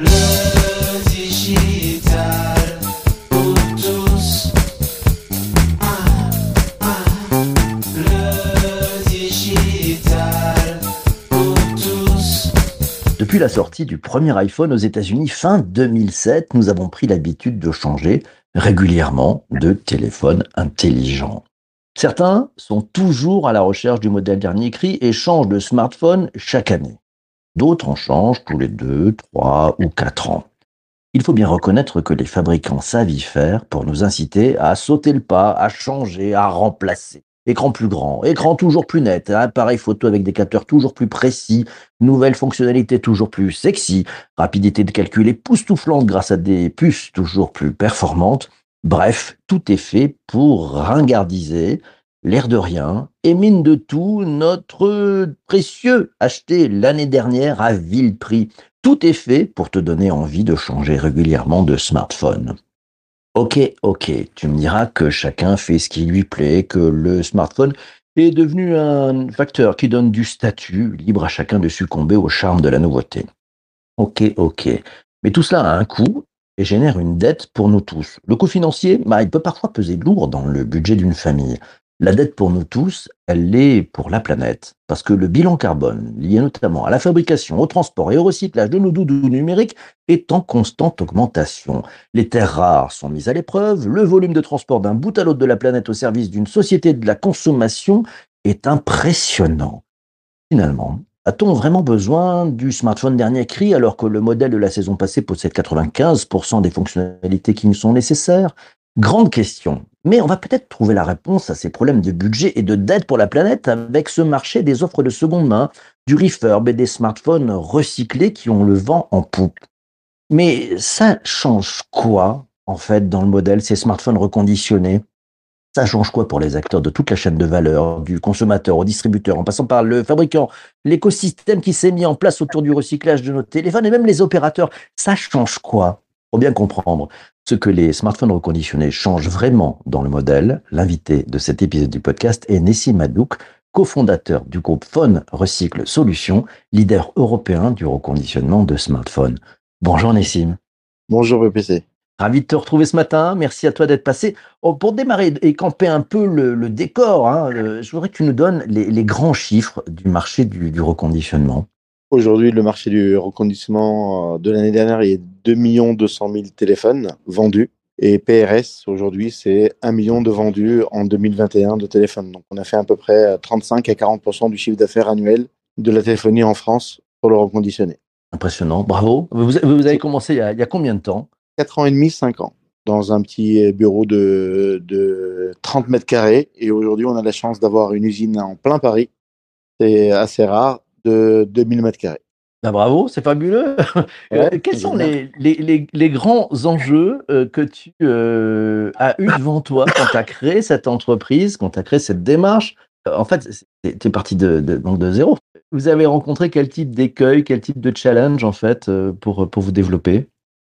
Le digital pour tous. Depuis la sortie du premier iPhone aux États-Unis fin 2007, nous avons pris l'habitude de changer régulièrement de téléphone intelligent. Certains sont toujours à la recherche du modèle dernier cri et changent de smartphone chaque année. D'autres en changent tous les deux, trois ou quatre ans. Il faut bien reconnaître que les fabricants savent y faire pour nous inciter à sauter le pas, à changer, à remplacer. Écran plus grand, écran toujours plus net, appareil photo avec des capteurs toujours plus précis, nouvelles fonctionnalités toujours plus sexy, rapidité de calcul époustouflante grâce à des puces toujours plus performantes. Bref, tout est fait pour ringardiser, l'air de rien, et mine de tout, notre précieux acheté l'année dernière à vil prix. Tout est fait pour te donner envie de changer régulièrement de smartphone. Ok, ok, tu me diras que chacun fait ce qui lui plaît, que le smartphone est devenu un facteur qui donne du statut, libre à chacun de succomber au charme de la nouveauté. Ok, ok. Mais tout cela a un coût et génère une dette pour nous tous. Le coût financier, bah, il peut parfois peser lourd dans le budget d'une famille. La dette pour nous tous, elle l'est pour la planète, parce que le bilan carbone, lié notamment à la fabrication, au transport et au recyclage de nos doudous numériques, est en constante augmentation. Les terres rares sont mises à l'épreuve, le volume de transport d'un bout à l'autre de la planète au service d'une société de la consommation est impressionnant. Finalement, a-t-on vraiment besoin du smartphone dernier cri alors que le modèle de la saison passée possède 95% des fonctionnalités qui nous sont nécessaires? Grande question. Mais on va peut-être trouver la réponse à ces problèmes de budget et de dette pour la planète avec ce marché des offres de seconde main, du refurb et des smartphones recyclés qui ont le vent en poupe. Mais ça change quoi, en fait, dans le modèle, ces smartphones reconditionnés? Ça change quoi pour les acteurs de toute la chaîne de valeur, du consommateur au distributeur, en passant par le fabricant, l'écosystème qui s'est mis en place autour du recyclage de nos téléphones et même les opérateurs? Ça change quoi? Pour bien comprendre ce que les smartphones reconditionnés changent vraiment dans le modèle, l'invité de cet épisode du podcast est Nessim Madouk, cofondateur du groupe Phone Recycle Solutions, leader européen du reconditionnement de smartphones. Bonjour Nessim. Bonjour VPC. Ravi de te retrouver ce matin. Merci à toi d'être passé. Oh, pour démarrer et camper un peu le, le décor, hein, euh, je voudrais que tu nous donnes les, les grands chiffres du marché du, du reconditionnement. Aujourd'hui, le marché du reconditionnement euh, de l'année dernière, il y a 2 200 000 téléphones vendus. Et PRS, aujourd'hui, c'est 1 million de vendus en 2021 de téléphones. Donc, on a fait à peu près 35 à 40% du chiffre d'affaires annuel de la téléphonie en France pour le reconditionner. Impressionnant. Bravo. Vous, vous avez commencé il y, a, il y a combien de temps? 4 ans et demi, 5 ans, dans un petit bureau de, de 30 mètres carrés. Et aujourd'hui, on a la chance d'avoir une usine en plein Paris. C'est assez rare, de 2000 mètres carrés. Ah, bravo, c'est fabuleux. Ouais, Quels sont les, les, les, les grands enjeux euh, que tu euh, as eu devant toi quand tu as créé cette entreprise, quand tu as créé cette démarche? Euh, En fait, tu es parti de, de, donc de zéro. Vous avez rencontré quel type d'écueil, quel type de challenge en fait euh, pour, pour vous développer?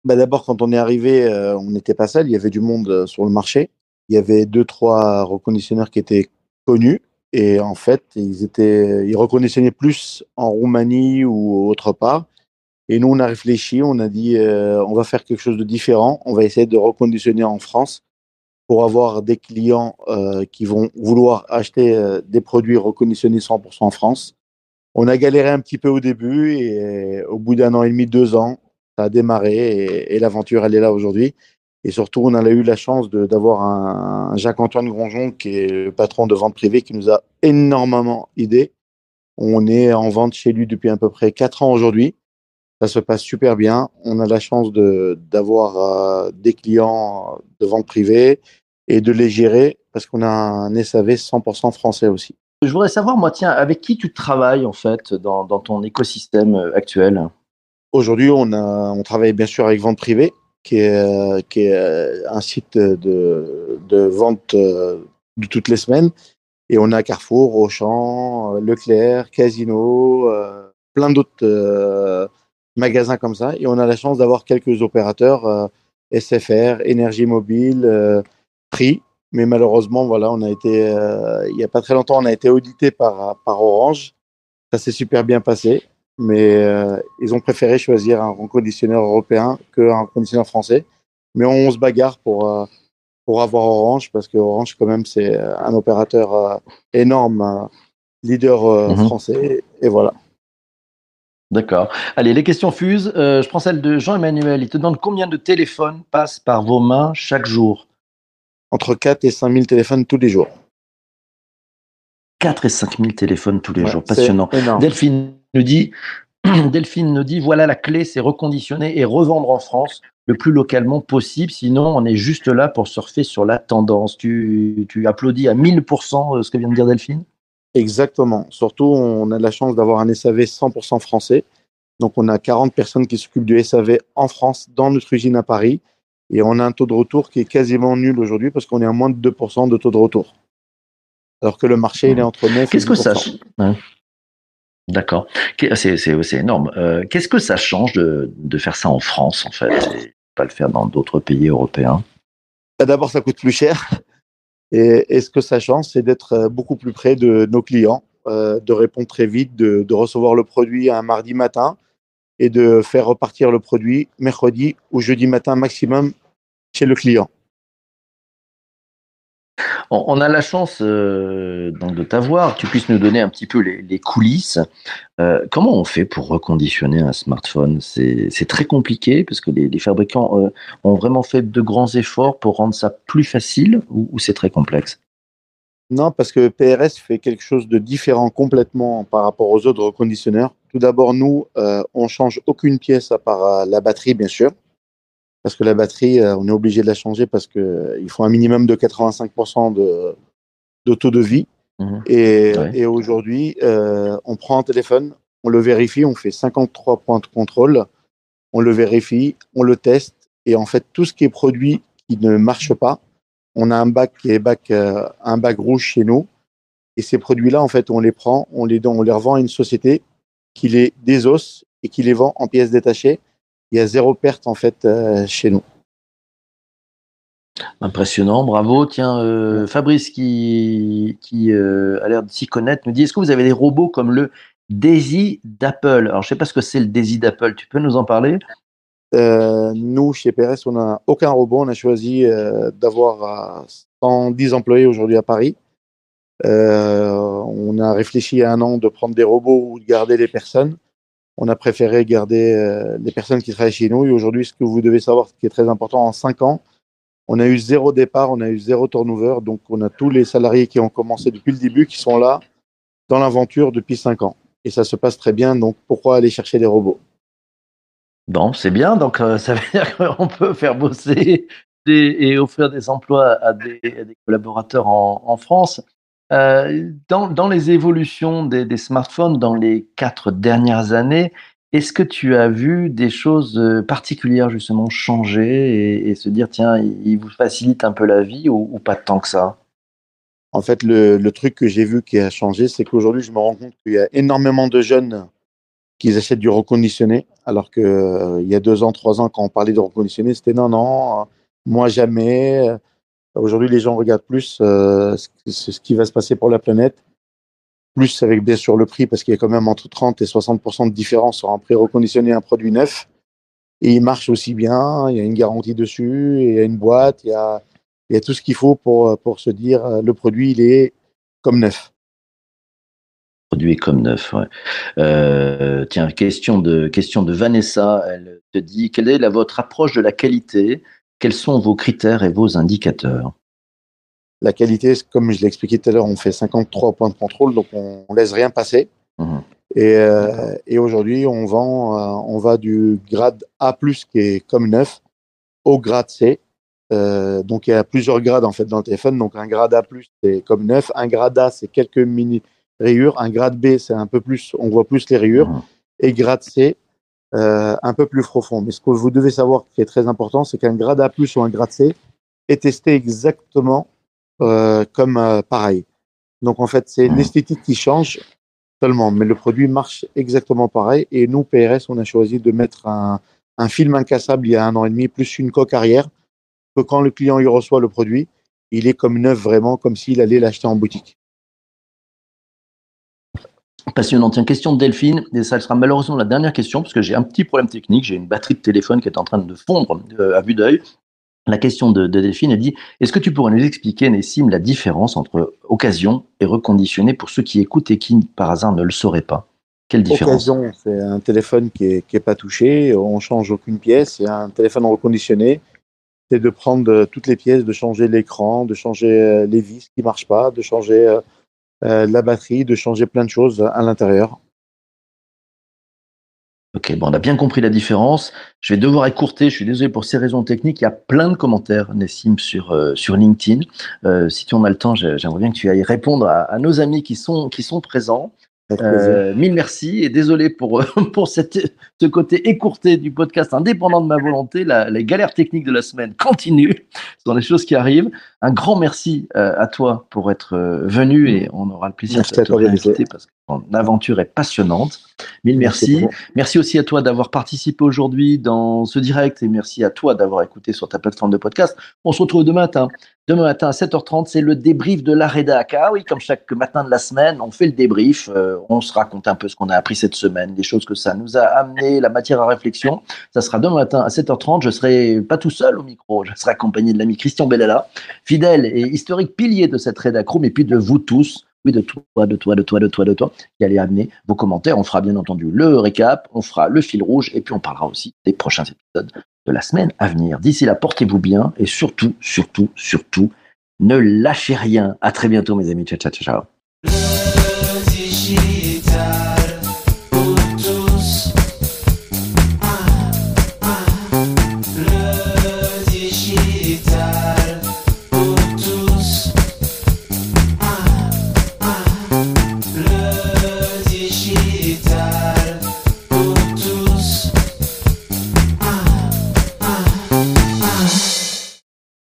Bah D'abord, quand on est arrivé, euh, on n'était pas seul. Il y avait du monde euh, sur le marché. Il y avait deux, trois reconditionneurs qui étaient connus. Et en fait, ils, étaient, ils reconditionnaient plus en Roumanie ou autre part. Et nous, on a réfléchi, on a dit, euh, on va faire quelque chose de différent. On va essayer de reconditionner en France pour avoir des clients euh, qui vont vouloir acheter euh, des produits reconditionnés 100% en France. On a galéré un petit peu au début et au bout d'un an et demi, deux ans, ça a démarré et, et l'aventure, elle est là aujourd'hui. Et surtout, on a eu la chance d'avoir un, Jacques-Antoine Gronjon, qui est le patron de vente privée, qui nous a énormément aidé. On est en vente chez lui depuis à peu près quatre ans aujourd'hui. Ça se passe super bien. On a la chance de d'avoir euh, des clients de vente privée et de les gérer parce qu'on a un SAV 100% français aussi. Je voudrais savoir, moi, tiens, avec qui tu travailles en fait dans, dans ton écosystème euh, actuel? Aujourd'hui, on, a, on travaille bien sûr avec Vente Privée, qui est, un site de, de vente euh, de toutes les semaines. Et on a Carrefour, Auchan, euh, Leclerc, Casino, euh, plein d'autres magasins comme ça. Et on a la chance d'avoir quelques opérateurs, SFR, Énergie Mobile, Prix. Mais malheureusement, voilà, on a été, il n'y a pas très longtemps, on a été audité par, par Orange. Ça s'est super bien passé. Mais euh, ils ont préféré choisir un reconditionneur européen qu'un reconditionneur français. Mais on, se bagarre pour, euh, pour avoir Orange, parce que Orange, quand même, c'est un opérateur euh, énorme, leader euh, Mhm. français, et voilà. D'accord. Allez, les questions fusent. Euh, je prends celle de Jean-Emmanuel. Il te demande combien de téléphones passent par vos mains chaque jour? Entre 4 et 5 000 téléphones tous les jours. 4 et 5 000 téléphones tous les Ouais, jours. Passionnant. Delphine nous dit, Delphine nous dit, voilà la clé, c'est reconditionner et revendre en France le plus localement possible. Sinon, on est juste là pour surfer sur la tendance. Tu, tu applaudis à 1000% ce que vient de dire Delphine? Exactement. Surtout, on a de la chance d'avoir un SAV 100% français. Donc, on a 40 personnes qui s'occupent du SAV en France, dans notre usine à Paris. Et on a un taux de retour qui est quasiment nul aujourd'hui parce qu'on est à moins de 2% de taux de retour. Alors que le marché, il est entre 9 et Qu'est-ce que ça 10%. Ouais. D'accord. Qu'est- C'est énorme. Euh, Qu'est-ce que ça change de, faire ça en France, en fait, et pas le faire dans d'autres pays européens? Bah, D'abord, ça coûte plus cher. Et, ce que ça change, c'est d'être euh, beaucoup plus près de nos clients, euh, de répondre très vite, de recevoir le produit un mardi matin et de faire repartir le produit mercredi ou jeudi matin maximum chez le client. On, a la chance euh, de t'avoir, tu puisses nous donner un petit peu les, coulisses. Euh, comment on fait pour reconditionner un smartphone? C'est très compliqué parce que les, fabricants euh, ont vraiment fait de grands efforts pour rendre ça plus facile ou, c'est très complexe? Non, parce que PRS fait quelque chose de différent complètement par rapport aux autres reconditionneurs. Tout d'abord, nous, euh, on change aucune pièce à part la batterie, bien sûr. Parce que la batterie, euh, on est obligé de la changer parce qu'il faut un minimum de 85% de, de taux de vie. Mhm. Et, Ouais. et aujourd'hui, euh, on prend un téléphone, on le vérifie, on fait 53 points de contrôle, on le vérifie, on le teste. Et en fait, tout ce qui est produit qui ne marche pas, on a un bac qui est bac, euh, un bac rouge chez nous. Et ces produits-là, en fait, on les prend, on les, on les revend à une société qui les désosse et qui les vend en pièces détachées. Il y a zéro perte, en fait, euh, chez nous. Impressionnant, bravo. Tiens, euh, Fabrice qui, qui euh, a l'air de s'y connaître nous dit est-ce que vous avez des robots comme le Daisy d'Apple? Alors, je sais pas ce que c'est le Daisy d'Apple. Tu peux nous en parler? Euh, nous, chez PRS, on n'a aucun robot. On a choisi d'avoir euh, 110 employés aujourd'hui à Paris. On a réfléchi à un an de prendre des robots ou de garder les personnes. On a préféré garder euh, les personnes qui travaillent chez nous. Et aujourd'hui, ce que vous devez savoir, ce qui est très important, en cinq ans, on a eu zéro départ, on a eu zéro turnover. Donc, on a tous les salariés qui ont commencé depuis le début qui sont là dans l'aventure depuis cinq ans. Et ça se passe très bien. Donc, pourquoi aller chercher des robots? Bon, c'est bien. Donc, euh, ça veut dire qu'on peut faire bosser et offrir des emplois à des, collaborateurs en France. Euh, dans, les évolutions des, smartphones dans les quatre dernières années, est-ce que tu as vu des choses euh, particulières justement changer et, se dire tiens, il vous facilite un peu la vie ou, pas tant que ça? En fait, le, truc que j'ai vu qui a changé, c'est qu'aujourd'hui, je me rends compte qu'il y a énormément de jeunes qui achètent du reconditionné, alors que euh, il y a deux ans, trois ans, quand on parlait de reconditionné, c'était non, non, euh, moi jamais. Aujourd'hui, les gens regardent plus euh, ce, qui- va se passer pour la planète, plus avec bien sûr le prix, parce qu'il y a quand même entre 30 et 60% de différence sur un prix reconditionné et un produit neuf. Et il marche aussi bien, il y a une garantie dessus, il y a une boîte, il y a, tout ce qu'il faut pour, se dire euh, le produit, il est comme neuf. Produit comme neuf. ouais. Euh, tiens, question de, question de Vanessa. Elle te dit quelle est votre approche de la qualité Quels sont vos critères et vos indicateurs? La qualité, comme je l'ai expliqué tout à l'heure, on fait 53 points de contrôle, donc on, on laisse rien passer. Mhm. Et, euh, et aujourd'hui, on vend, euh, on va du grade A+, qui est comme neuf, au grade C. Euh, donc il y a plusieurs grades en fait dans le téléphone. Donc un grade A+, c'est comme neuf. Un grade A, c'est quelques mini rayures. Un grade B, c'est un peu plus, on voit plus les rayures. Mhm. Et grade C, euh, un peu plus profond. Mais ce que vous devez savoir qui est très important, c'est qu'un grade A+, ou un grade C est testé exactement euh, comme euh, pareil. Donc en fait, c'est l'esthétique qui change seulement, mais le produit marche exactement pareil. Et nous, PRS, on a choisi de mettre un, un film incassable il y a un an et demi, plus une coque arrière, que quand le client y reçoit le produit, il est comme neuf vraiment, comme s'il allait l'acheter en boutique. Passionnant. Tiens, question de Delphine, et ça sera malheureusement la dernière question, parce que j'ai un petit problème technique, j'ai une batterie de téléphone qui est en train de fondre euh, à vue d'œil. La question de, de Delphine, elle dit, est-ce que tu pourrais nous expliquer, Nessim, la différence entre occasion et reconditionné pour ceux qui écoutent et qui, par hasard, ne le sauraient pas? Quelle différence? Occasion, c'est un téléphone qui est, qui est pas touché, on change aucune pièce. Et un téléphone reconditionné, c'est de prendre euh, toutes les pièces, de changer l'écran, de changer euh, les vis qui marchent pas, de changer la batterie, de changer plein de choses à l'intérieur. Ok, bon, on a bien compris la différence. Je vais devoir écourter, je suis désolé pour ces raisons techniques. Il y a plein de commentaires, Nessim, sur, euh, sur LinkedIn. Euh, si tu en as le temps, j'ai- j'aimerais bien que tu ailles répondre à, nos amis qui sont présents. Euh, mille merci et désolé pour, pour cette, ce côté écourté du podcast indépendant de ma volonté. La, les galères techniques de la semaine continuent. Ce sont des choses qui arrivent. Un grand merci euh, à toi pour être euh, venu et on aura le plaisir Merci de te réinviter parce que aventure est passionnante. Mille merci. Merci aussi à toi d'avoir participé aujourd'hui dans ce direct et merci à toi d'avoir écouté sur ta plateforme de podcast. On se retrouve demain matin. Demain matin à 7h30, c'est le débrief de la rédac. Ah oui, comme chaque matin de la semaine, on fait le débrief. euh, on se raconte un peu ce qu'on a appris cette semaine, les choses que ça nous a amené, la matière à réflexion. Ça sera demain matin à 7h30. Je serai pas tout seul au micro. Je serai accompagné de l'ami Christian Bellala, fidèle et historique pilier de cette rédac room et puis de vous tous. Oui, de toi, de toi, de toi, de toi, de toi, qui allez amener vos commentaires. On fera bien entendu le récap, on fera le fil rouge et puis on parlera aussi des prochains épisodes de la semaine à venir. D'ici là, portez-vous bien et surtout, surtout, surtout, ne lâchez rien. À très bientôt, mes amis. Ciao, ciao, ciao. ciao.